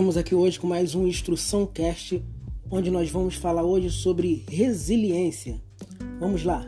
Estamos aqui hoje com mais um Instrução Cast, onde nós vamos falar hoje sobre resiliência. Vamos lá.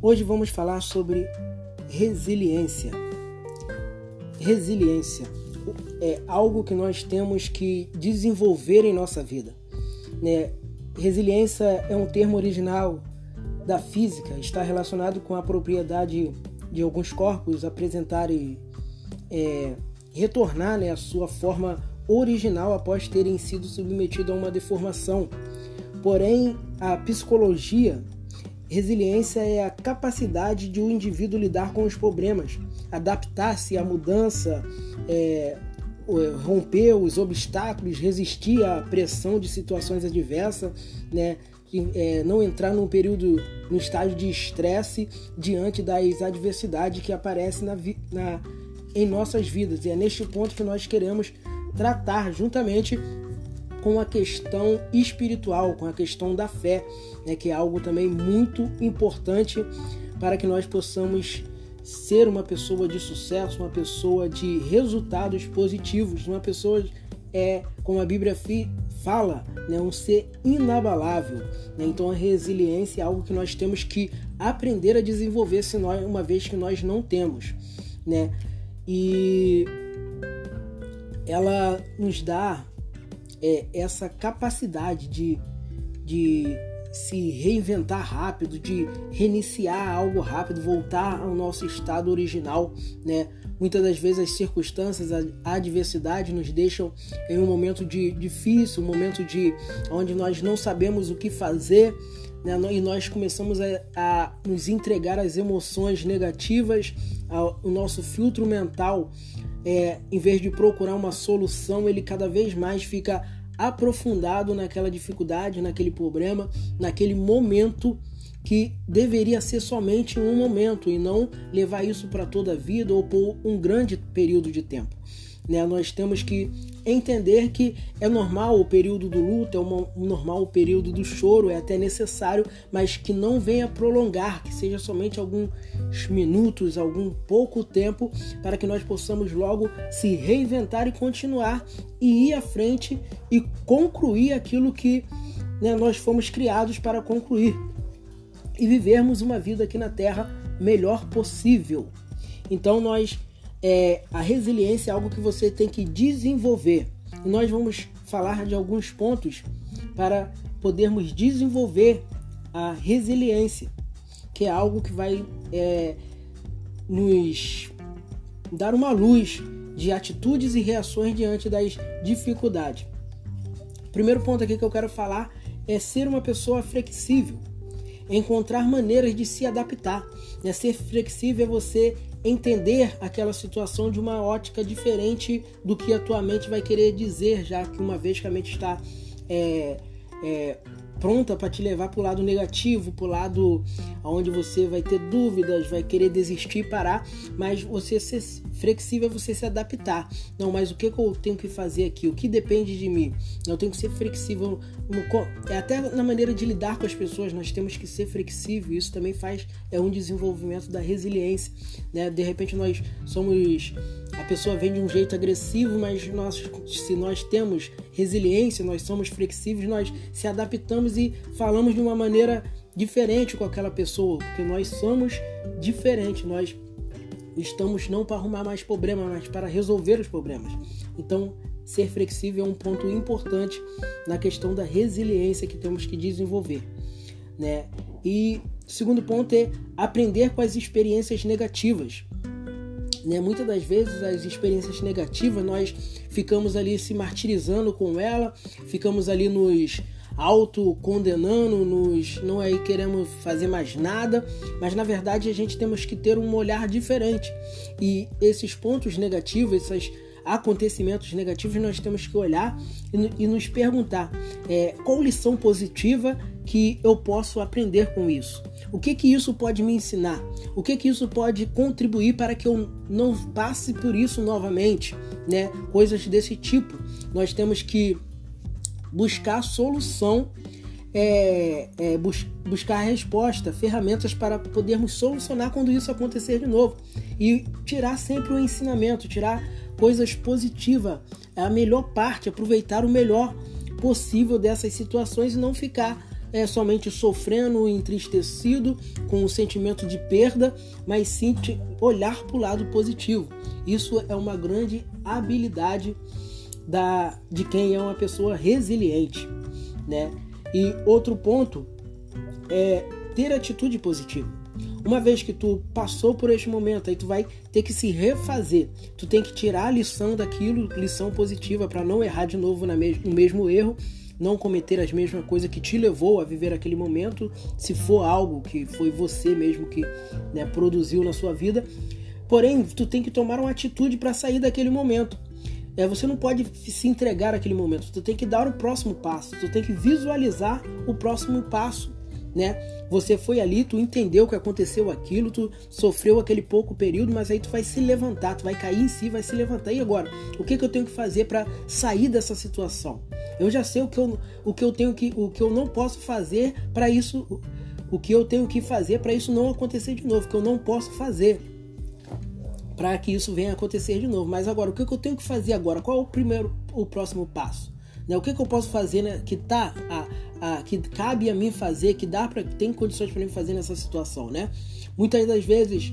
Hoje vamos falar sobre resiliência. Resiliência é algo que nós temos que desenvolver em nossa vida. Né? Resiliência é um termo original da física, está relacionado com a propriedade de alguns corpos apresentarem, é, retornar né, a sua forma original após terem sido submetidos a uma deformação. Porém, a psicologia Resiliência é a capacidade de o um indivíduo lidar com os problemas, adaptar-se à mudança, é, romper os obstáculos, resistir à pressão de situações adversas, né? É, não entrar num período, num estágio de estresse diante das adversidades que aparecem na, na, em nossas vidas. E é neste ponto que nós queremos tratar juntamente com a questão espiritual, com a questão da fé, né, que é algo também muito importante para que nós possamos ser uma pessoa de sucesso, uma pessoa de resultados positivos, uma pessoa é, como a Bíblia fala, né, um ser inabalável. Né? Então a resiliência é algo que nós temos que aprender a desenvolver, se nós, uma vez que nós não temos, né? E ela nos dá é, essa capacidade de, de se reinventar rápido, de reiniciar algo rápido, voltar ao nosso estado original, né? Muitas das vezes as circunstâncias, a adversidade nos deixam em um momento de difícil, um momento de onde nós não sabemos o que fazer, né? E nós começamos a, a nos entregar às emoções negativas, ao, o nosso filtro mental é, em vez de procurar uma solução, ele cada vez mais fica aprofundado naquela dificuldade, naquele problema, naquele momento que deveria ser somente um momento e não levar isso para toda a vida ou por um grande período de tempo. Né? Nós temos que entender que é normal o período do luto, é uma, normal o período do choro, é até necessário, mas que não venha prolongar, que seja somente alguns minutos, algum pouco tempo, para que nós possamos logo se reinventar e continuar e ir à frente e concluir aquilo que né, nós fomos criados para concluir e vivermos uma vida aqui na Terra melhor possível. Então nós é, a resiliência é algo que você tem que desenvolver. E nós vamos falar de alguns pontos para podermos desenvolver a resiliência, que é algo que vai é, nos dar uma luz de atitudes e reações diante das dificuldades. Primeiro ponto aqui que eu quero falar é ser uma pessoa flexível, encontrar maneiras de se adaptar. Né? Ser flexível é você entender aquela situação de uma ótica diferente do que a tua mente vai querer dizer, já que uma vez que a mente está é, é, pronta para te levar para o lado negativo, para o lado onde você vai ter dúvidas, vai querer desistir e parar, mas você ser flexível é você se adaptar. Não, mas o que, que eu tenho que fazer aqui? O que depende de mim? Eu tenho que ser flexível. É até na maneira de lidar com as pessoas, nós temos que ser flexível. Isso também faz é um desenvolvimento da resiliência. Né? De repente nós somos a pessoa vem de um jeito agressivo, mas nós, se nós temos resiliência, nós somos flexíveis, nós se adaptamos e falamos de uma maneira diferente com aquela pessoa, porque nós somos diferentes, nós estamos não para arrumar mais problemas, mas para resolver os problemas. Então, ser flexível é um ponto importante na questão da resiliência que temos que desenvolver, né? E segundo ponto é aprender com as experiências negativas. Né? Muitas das vezes as experiências negativas nós ficamos ali se martirizando com ela, ficamos ali nos auto-condenando, nos não aí queremos fazer mais nada, mas na verdade a gente temos que ter um olhar diferente. E esses pontos negativos, esses acontecimentos negativos, nós temos que olhar e, e nos perguntar é, qual lição positiva que eu posso aprender com isso. O que que isso pode me ensinar? O que que isso pode contribuir para que eu não passe por isso novamente, né? Coisas desse tipo. Nós temos que buscar solução é, é, bus buscar resposta, ferramentas para podermos solucionar quando isso acontecer de novo. E tirar sempre o ensinamento, tirar coisas positivas. É a melhor parte, aproveitar o melhor possível dessas situações e não ficar é, somente sofrendo, entristecido, com o um sentimento de perda, mas sim olhar para o lado positivo. Isso é uma grande habilidade da, de quem é uma pessoa resiliente, né? E outro ponto é ter atitude positiva. Uma vez que tu passou por este momento, aí tu vai ter que se refazer. Tu tem que tirar a lição daquilo, lição positiva, para não errar de novo no mesmo erro, não cometer as mesmas coisas que te levou a viver aquele momento, se for algo que foi você mesmo que né, produziu na sua vida. Porém, tu tem que tomar uma atitude para sair daquele momento. É, você não pode se entregar àquele momento. Tu tem que dar o próximo passo. Tu tem que visualizar o próximo passo, né? Você foi ali, tu entendeu que aconteceu aquilo, tu sofreu aquele pouco período, mas aí tu vai se levantar, tu vai cair em si, vai se levantar. E agora, o que, que eu tenho que fazer para sair dessa situação? Eu já sei o que eu, o que eu tenho que, o que eu não posso fazer para isso, o que eu tenho que fazer para isso não acontecer de novo, que eu não posso fazer para que isso venha acontecer de novo. Mas agora, o que eu tenho que fazer agora? Qual é o primeiro, o próximo passo? Né? O que, que eu posso fazer né, que tá a, a, que cabe a mim fazer, que dá para tem condições para mim fazer nessa situação, né? Muitas das vezes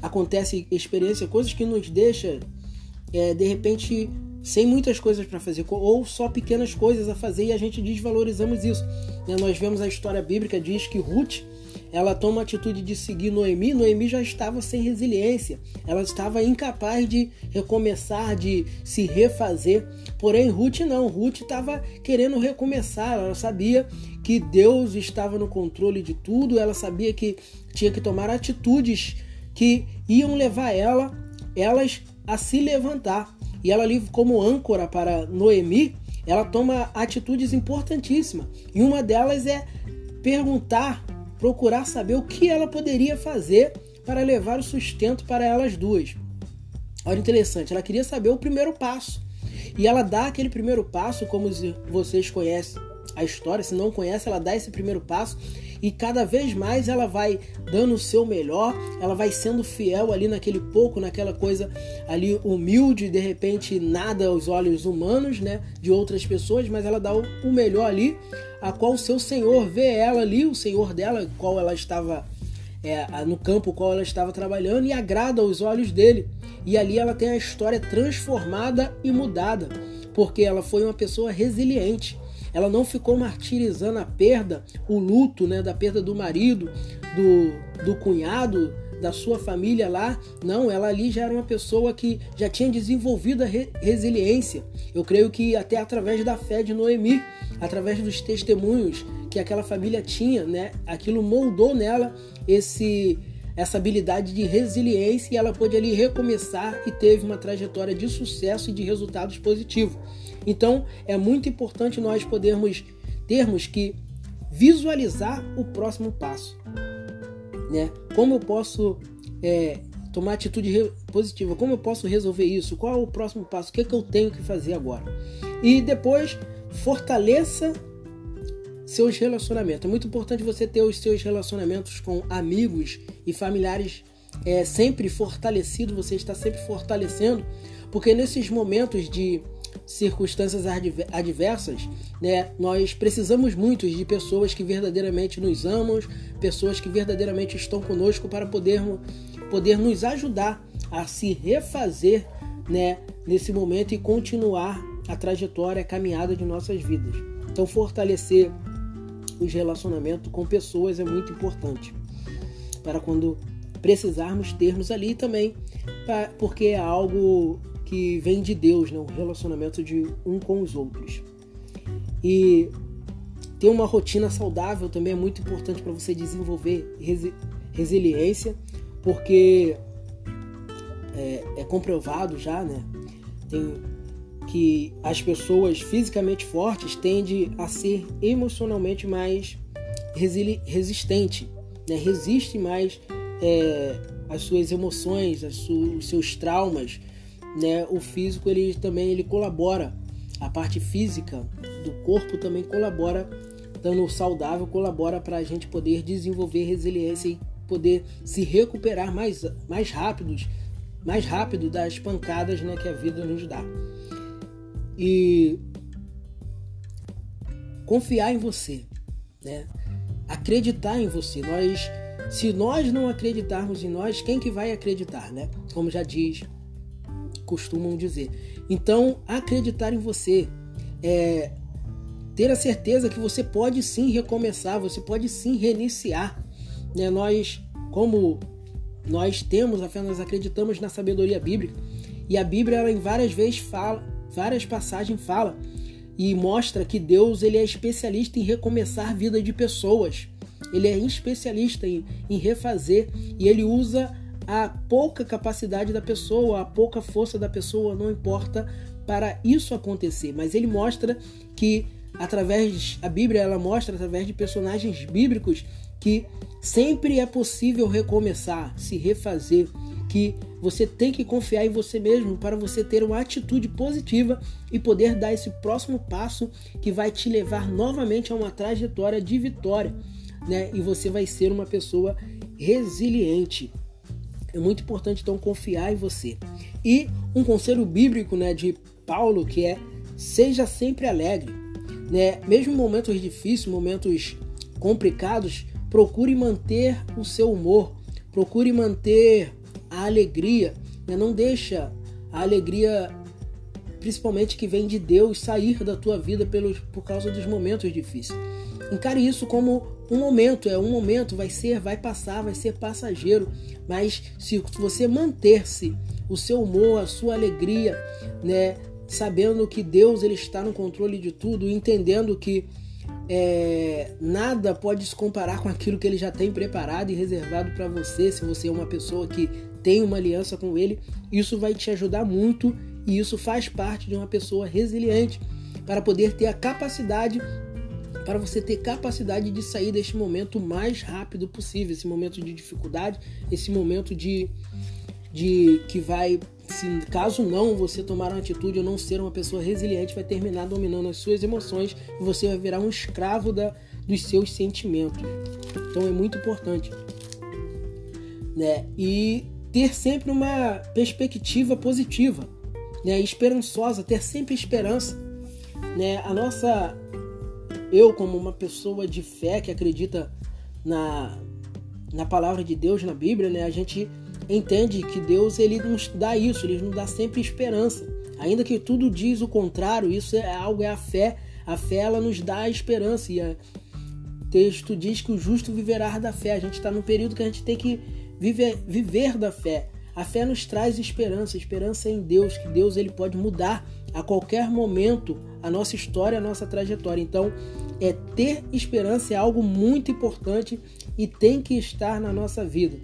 acontece experiência, coisas que nos deixa é, de repente sem muitas coisas para fazer ou só pequenas coisas a fazer e a gente desvalorizamos isso. Né? Nós vemos a história bíblica diz que Ruth ela toma a atitude de seguir Noemi, Noemi já estava sem resiliência, ela estava incapaz de recomeçar, de se refazer. Porém, Ruth não, Ruth estava querendo recomeçar, ela sabia que Deus estava no controle de tudo, ela sabia que tinha que tomar atitudes que iam levar ela, elas a se levantar. E ela ali como âncora para Noemi, ela toma atitudes importantíssimas. E uma delas é perguntar procurar saber o que ela poderia fazer para levar o sustento para elas duas. Olha interessante, ela queria saber o primeiro passo. E ela dá aquele primeiro passo, como vocês conhecem a história, se não conhece, ela dá esse primeiro passo e cada vez mais ela vai dando o seu melhor, ela vai sendo fiel ali naquele pouco, naquela coisa ali humilde, de repente nada aos olhos humanos, né, de outras pessoas, mas ela dá o melhor ali, a qual o seu Senhor vê ela ali, o Senhor dela, qual ela estava é, no campo qual ela estava trabalhando e agrada aos olhos dele. E ali ela tem a história transformada e mudada, porque ela foi uma pessoa resiliente. Ela não ficou martirizando a perda, o luto, né, da perda do marido, do, do cunhado, da sua família lá. Não, ela ali já era uma pessoa que já tinha desenvolvido a re resiliência. Eu creio que até através da fé de Noemi, através dos testemunhos que aquela família tinha, né, aquilo moldou nela esse essa habilidade de resiliência e ela pôde ali recomeçar e teve uma trajetória de sucesso e de resultados positivos. Então é muito importante nós podermos termos que visualizar o próximo passo, né? Como eu posso é, tomar atitude positiva? Como eu posso resolver isso? Qual é o próximo passo? O que, é que eu tenho que fazer agora? E depois fortaleça seus relacionamentos. É muito importante você ter os seus relacionamentos com amigos e familiares é, sempre fortalecido, você está sempre fortalecendo, porque nesses momentos de circunstâncias adversas, né, nós precisamos muito de pessoas que verdadeiramente nos amam, pessoas que verdadeiramente estão conosco para podermos, poder nos ajudar a se refazer né, nesse momento e continuar a trajetória, a caminhada de nossas vidas. Então, fortalecer os relacionamentos com pessoas é muito importante para quando precisarmos termos ali também, porque é algo que vem de Deus, né? um relacionamento de um com os outros. E ter uma rotina saudável também é muito importante para você desenvolver resi resiliência, porque é, é, comprovado já, né? Tem que as pessoas fisicamente fortes tendem a ser emocionalmente mais resistente, né? resiste mais é, às suas emoções, os seus traumas, né, o físico ele também ele colabora, a parte física do corpo também colabora estando saudável colabora para a gente poder desenvolver resiliência e poder se recuperar mais, mais rápidos, mais rápido das pancadas né, que a vida nos dá. E confiar em você, né? Acreditar em você. Nós, se nós não acreditarmos em nós, quem que vai acreditar, né? Como já diz, costumam dizer. Então, acreditar em você é ter a certeza que você pode sim recomeçar, você pode sim reiniciar. Né? Nós, como nós temos a nós acreditamos na sabedoria bíblica e a Bíblia ela, em várias vezes fala, várias passagens fala e mostra que Deus ele é especialista em recomeçar a vida de pessoas. Ele é especialista em, em refazer e ele usa a pouca capacidade da pessoa, a pouca força da pessoa, não importa para isso acontecer, mas ele mostra que através a Bíblia ela mostra através de personagens bíblicos que sempre é possível recomeçar, se refazer, que você tem que confiar em você mesmo para você ter uma atitude positiva e poder dar esse próximo passo que vai te levar novamente a uma trajetória de vitória, né? E você vai ser uma pessoa resiliente. É muito importante então confiar em você. E um conselho bíblico, né, de Paulo que é seja sempre alegre, né? Mesmo em momentos difíceis, momentos complicados, procure manter o seu humor, procure manter a alegria, né? não deixa a alegria, principalmente que vem de Deus, sair da tua vida pelos, por causa dos momentos difíceis. Encare isso como um momento, é um momento, vai ser, vai passar, vai ser passageiro, mas se você manter-se o seu humor, a sua alegria, né, sabendo que Deus ele está no controle de tudo, entendendo que é, nada pode se comparar com aquilo que ele já tem preparado e reservado para você, se você é uma pessoa que tem uma aliança com ele, isso vai te ajudar muito e isso faz parte de uma pessoa resiliente para poder ter a capacidade para você ter capacidade de sair deste momento o mais rápido possível, esse momento de dificuldade, esse momento de, de que vai se caso não você tomar uma atitude ou não ser uma pessoa resiliente, vai terminar dominando as suas emoções e você vai virar um escravo da, dos seus sentimentos. Então é muito importante, né? E ter sempre uma perspectiva positiva, né? Esperançosa, ter sempre esperança, né? A nossa eu como uma pessoa de fé que acredita na na palavra de Deus na Bíblia, né? A gente entende que Deus ele nos dá isso, ele nos dá sempre esperança. Ainda que tudo diz o contrário, isso é algo é a fé. A fé ela nos dá a esperança e o texto diz que o justo viverá da fé. A gente está num período que a gente tem que viver, viver da fé. A fé nos traz esperança, esperança em Deus, que Deus ele pode mudar a qualquer momento a nossa história, a nossa trajetória. Então, é ter esperança é algo muito importante e tem que estar na nossa vida.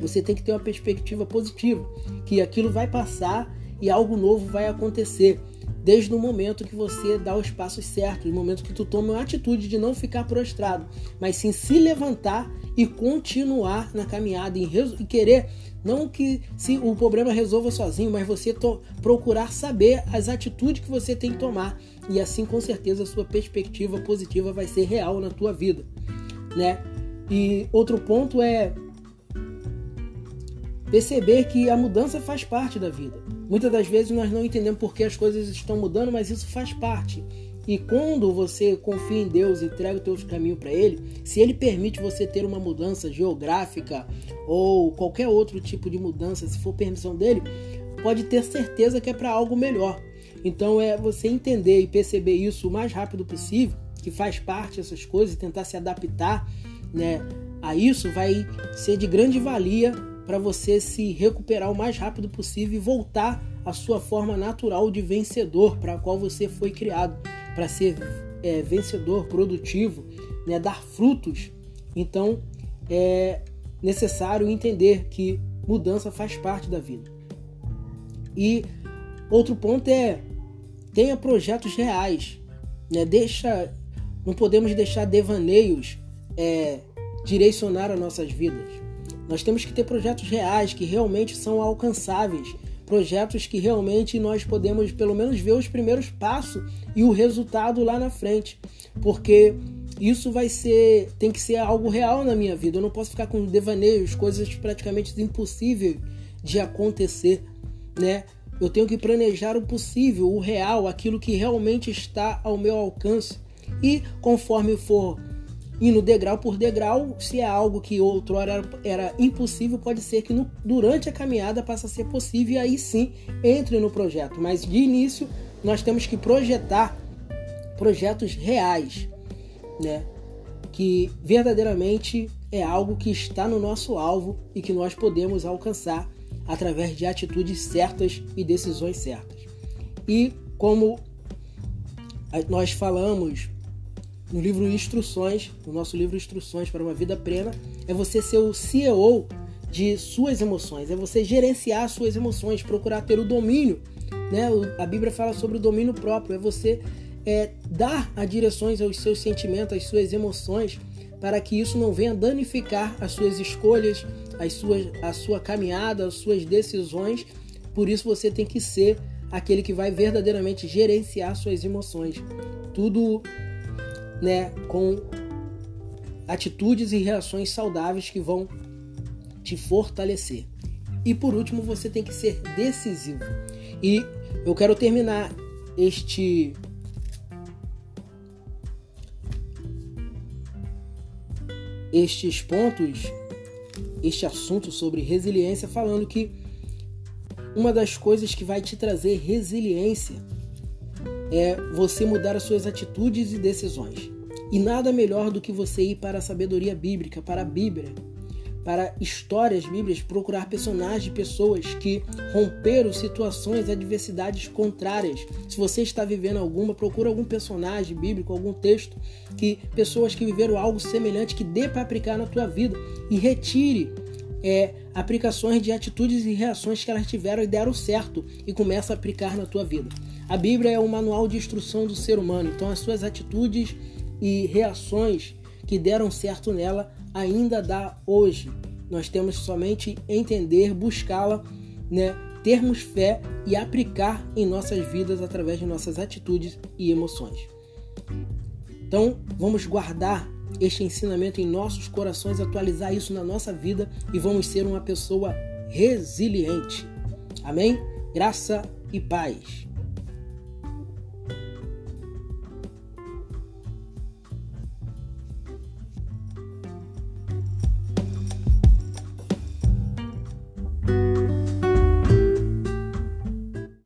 Você tem que ter uma perspectiva positiva, que aquilo vai passar e algo novo vai acontecer. Desde o momento que você dá os passos certos, no momento que tu toma a atitude de não ficar prostrado, mas sim se levantar e continuar na caminhada e, e querer não que se o problema resolva sozinho, mas você procurar saber as atitudes que você tem que tomar e assim com certeza a sua perspectiva positiva vai ser real na tua vida, né? E outro ponto é perceber que a mudança faz parte da vida. Muitas das vezes nós não entendemos por que as coisas estão mudando, mas isso faz parte. E quando você confia em Deus e entrega o teu caminho para Ele, se Ele permite você ter uma mudança geográfica ou qualquer outro tipo de mudança, se for permissão dele, pode ter certeza que é para algo melhor. Então é você entender e perceber isso o mais rápido possível, que faz parte dessas coisas e tentar se adaptar, né, a isso vai ser de grande valia para você se recuperar o mais rápido possível e voltar à sua forma natural de vencedor para a qual você foi criado, para ser é, vencedor, produtivo, né, dar frutos. Então é necessário entender que mudança faz parte da vida. E outro ponto é tenha projetos reais, né? Deixa, não podemos deixar devaneios é, direcionar as nossas vidas. Nós temos que ter projetos reais que realmente são alcançáveis, projetos que realmente nós podemos pelo menos ver os primeiros passos e o resultado lá na frente, porque isso vai ser, tem que ser algo real na minha vida. Eu não posso ficar com devaneios, coisas praticamente impossíveis de acontecer, né? Eu tenho que planejar o possível, o real, aquilo que realmente está ao meu alcance. E conforme for indo degrau por degrau, se é algo que outrora era, era impossível, pode ser que no, durante a caminhada passe a ser possível e aí sim entre no projeto. Mas de início nós temos que projetar projetos reais, né? Que verdadeiramente é algo que está no nosso alvo e que nós podemos alcançar através de atitudes certas e decisões certas. E como nós falamos no livro Instruções, no nosso livro Instruções para uma Vida Plena, é você ser o CEO de suas emoções, é você gerenciar suas emoções, procurar ter o domínio. Né? A Bíblia fala sobre o domínio próprio, é você é, dar a direções aos seus sentimentos, às suas emoções, para que isso não venha danificar as suas escolhas, as suas, a sua caminhada, as suas decisões. Por isso você tem que ser aquele que vai verdadeiramente gerenciar suas emoções. Tudo né, com atitudes e reações saudáveis que vão te fortalecer. E por último, você tem que ser decisivo. E eu quero terminar este estes pontos, este assunto sobre resiliência falando que uma das coisas que vai te trazer resiliência é você mudar as suas atitudes e decisões. E nada melhor do que você ir para a sabedoria bíblica, para a Bíblia, para histórias bíblicas, procurar personagens, pessoas que romperam situações, adversidades contrárias. Se você está vivendo alguma, procura algum personagem bíblico, algum texto que pessoas que viveram algo semelhante que dê para aplicar na tua vida e retire é, aplicações de atitudes e reações que elas tiveram e deram certo e começa a aplicar na tua vida. A Bíblia é um manual de instrução do ser humano, então as suas atitudes e reações que deram certo nela ainda dá hoje. Nós temos somente entender, buscá-la, né, termos fé e aplicar em nossas vidas através de nossas atitudes e emoções. Então, vamos guardar este ensinamento em nossos corações, atualizar isso na nossa vida e vamos ser uma pessoa resiliente. Amém? Graça e paz.